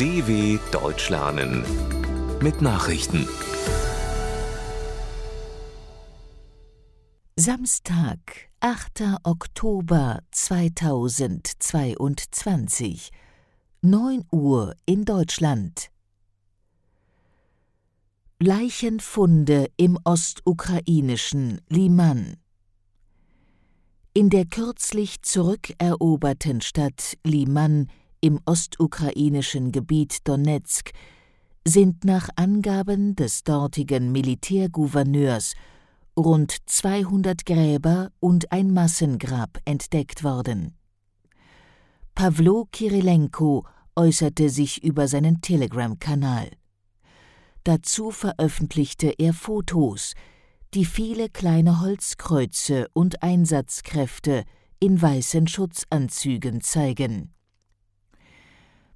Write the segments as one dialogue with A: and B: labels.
A: DW Deutsch lernen mit Nachrichten.
B: Samstag, 8. Oktober 2022, 9 Uhr in Deutschland. Leichenfunde im ostukrainischen Liman. In der kürzlich zurückeroberten Stadt Liman im ostukrainischen Gebiet Donetsk sind nach Angaben des dortigen Militärgouverneurs rund 200 Gräber und ein Massengrab entdeckt worden. Pawlo Kirilenko äußerte sich über seinen Telegram-Kanal. Dazu veröffentlichte er Fotos, die viele kleine Holzkreuze und Einsatzkräfte in weißen Schutzanzügen zeigen.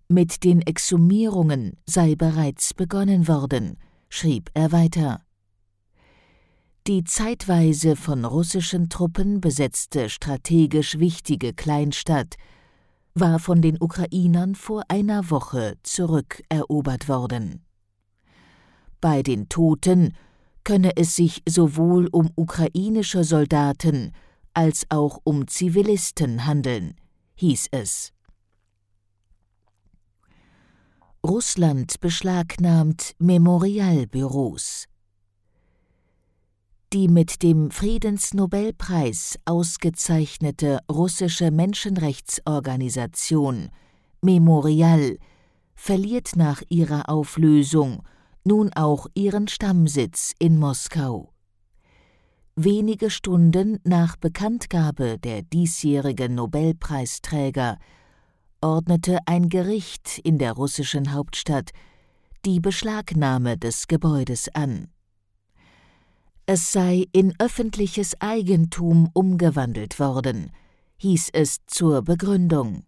B: Mit den Exhumierungen sei bereits begonnen worden, schrieb er weiter. Die zeitweise von russischen Truppen besetzte strategisch wichtige Kleinstadt war von den Ukrainern vor einer Woche zurückerobert worden. Bei den Toten könne es sich sowohl um ukrainische Soldaten als auch um Zivilisten handeln, hieß es. Russland beschlagnahmt Memorialbüros. Die mit dem Friedensnobelpreis ausgezeichnete russische Menschenrechtsorganisation Memorial verliert nach ihrer Auflösung nun auch ihren Stammsitz in Moskau. Wenige Stunden nach Bekanntgabe der diesjährigen Nobelpreisträger ordnete ein Gericht in der russischen Hauptstadt die Beschlagnahme des Gebäudes an. Es sei in öffentliches Eigentum umgewandelt worden, hieß es zur Begründung.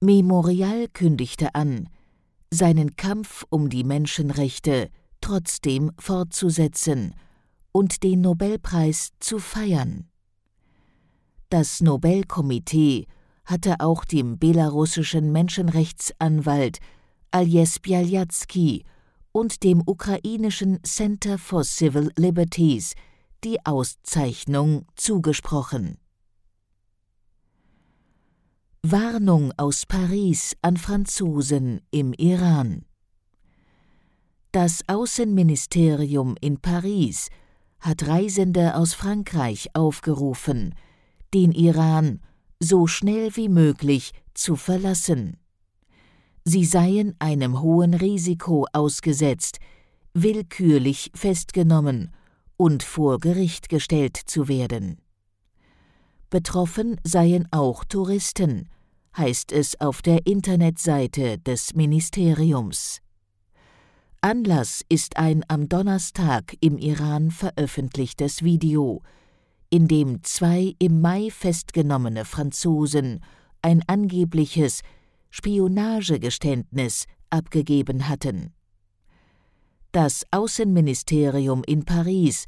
B: Memorial kündigte an, seinen Kampf um die Menschenrechte trotzdem fortzusetzen und den Nobelpreis zu feiern. Das Nobelkomitee hatte auch dem belarussischen Menschenrechtsanwalt Aljes Bialyatsky und dem ukrainischen Center for Civil Liberties die Auszeichnung zugesprochen. Warnung aus Paris an Franzosen im Iran. Das Außenministerium in Paris hat Reisende aus Frankreich aufgerufen, den Iran so schnell wie möglich zu verlassen. Sie seien einem hohen Risiko ausgesetzt, willkürlich festgenommen und vor Gericht gestellt zu werden. Betroffen seien auch Touristen, heißt es auf der Internetseite des Ministeriums. Anlass ist ein am Donnerstag im Iran veröffentlichtes Video, in dem zwei im Mai festgenommene Franzosen ein angebliches Spionagegeständnis abgegeben hatten. Das Außenministerium in Paris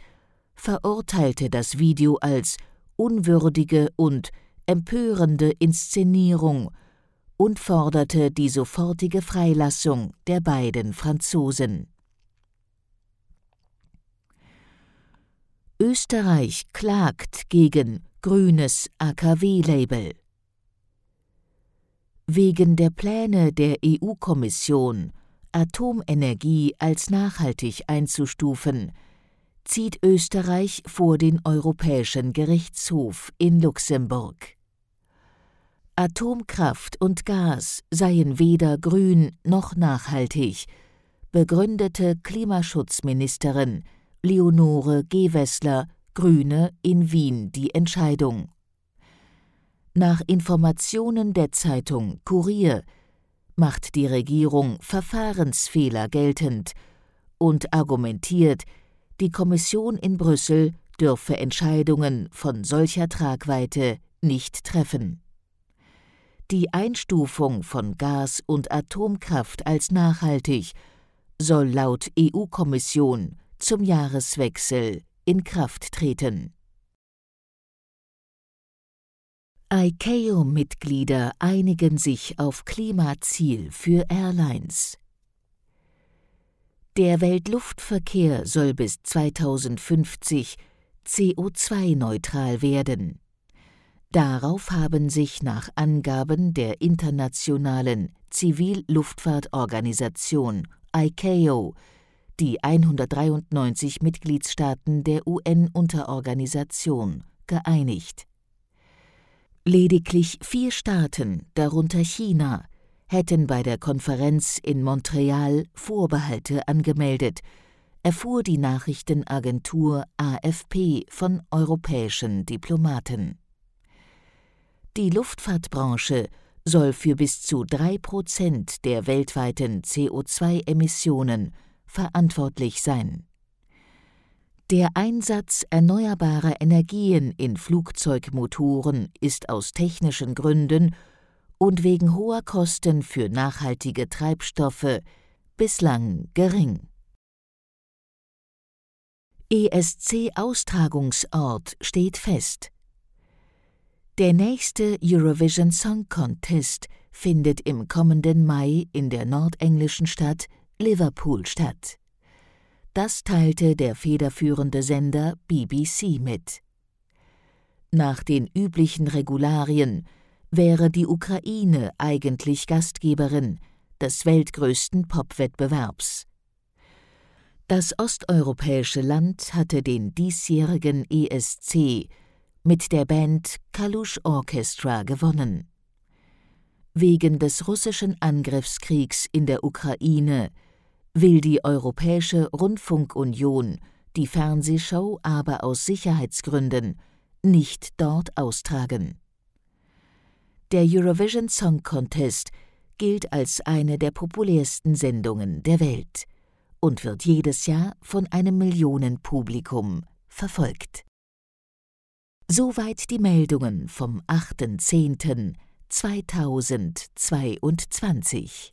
B: verurteilte das Video als unwürdige und empörende Inszenierung und forderte die sofortige Freilassung der beiden Franzosen. Österreich klagt gegen grünes AKW-Label. Wegen der Pläne der EU-Kommission, Atomenergie als nachhaltig einzustufen, zieht Österreich vor den Europäischen Gerichtshof in Luxemburg. Atomkraft und Gas seien weder grün noch nachhaltig, begründete Klimaschutzministerin Leonore Gewessler, Grüne, in Wien die Entscheidung. Nach Informationen der Zeitung Kurier macht die Regierung Verfahrensfehler geltend und argumentiert, die Kommission in Brüssel dürfe Entscheidungen von solcher Tragweite nicht treffen. Die Einstufung von Gas- und Atomkraft als nachhaltig soll laut EU-Kommission zum Jahreswechsel in Kraft treten. ICAO-Mitglieder einigen sich auf Klimaziel für Airlines. Der Weltluftverkehr soll bis 2050 CO2-neutral werden. Darauf haben sich nach Angaben der Internationalen Zivilluftfahrtorganisation ICAO die 193 Mitgliedstaaten der UN-Unterorganisation geeinigt. Lediglich vier Staaten, darunter China, hätten bei der Konferenz in Montreal Vorbehalte angemeldet, erfuhr die Nachrichtenagentur AFP von europäischen Diplomaten. Die Luftfahrtbranche soll für bis zu drei Prozent der weltweiten CO2-Emissionen verantwortlich sein. Der Einsatz erneuerbarer Energien in Flugzeugmotoren ist aus technischen Gründen und wegen hoher Kosten für nachhaltige Treibstoffe bislang gering. ESC-Austragungsort steht fest. Der nächste Eurovision Song Contest findet im kommenden Mai in der nordenglischen Stadt Liverpool statt. Das teilte der federführende Sender BBC mit. Nach den üblichen Regularien wäre die Ukraine eigentlich Gastgeberin des weltgrößten Popwettbewerbs. Das osteuropäische Land hatte den diesjährigen ESC mit der Band Kalush Orchestra gewonnen. Wegen des russischen Angriffskriegs in der Ukraine will die Europäische Rundfunkunion die Fernsehshow aber aus Sicherheitsgründen nicht dort austragen. Der Eurovision Song Contest gilt als eine der populärsten Sendungen der Welt und wird jedes Jahr von einem Millionenpublikum verfolgt. Soweit die Meldungen vom 8.10.2022.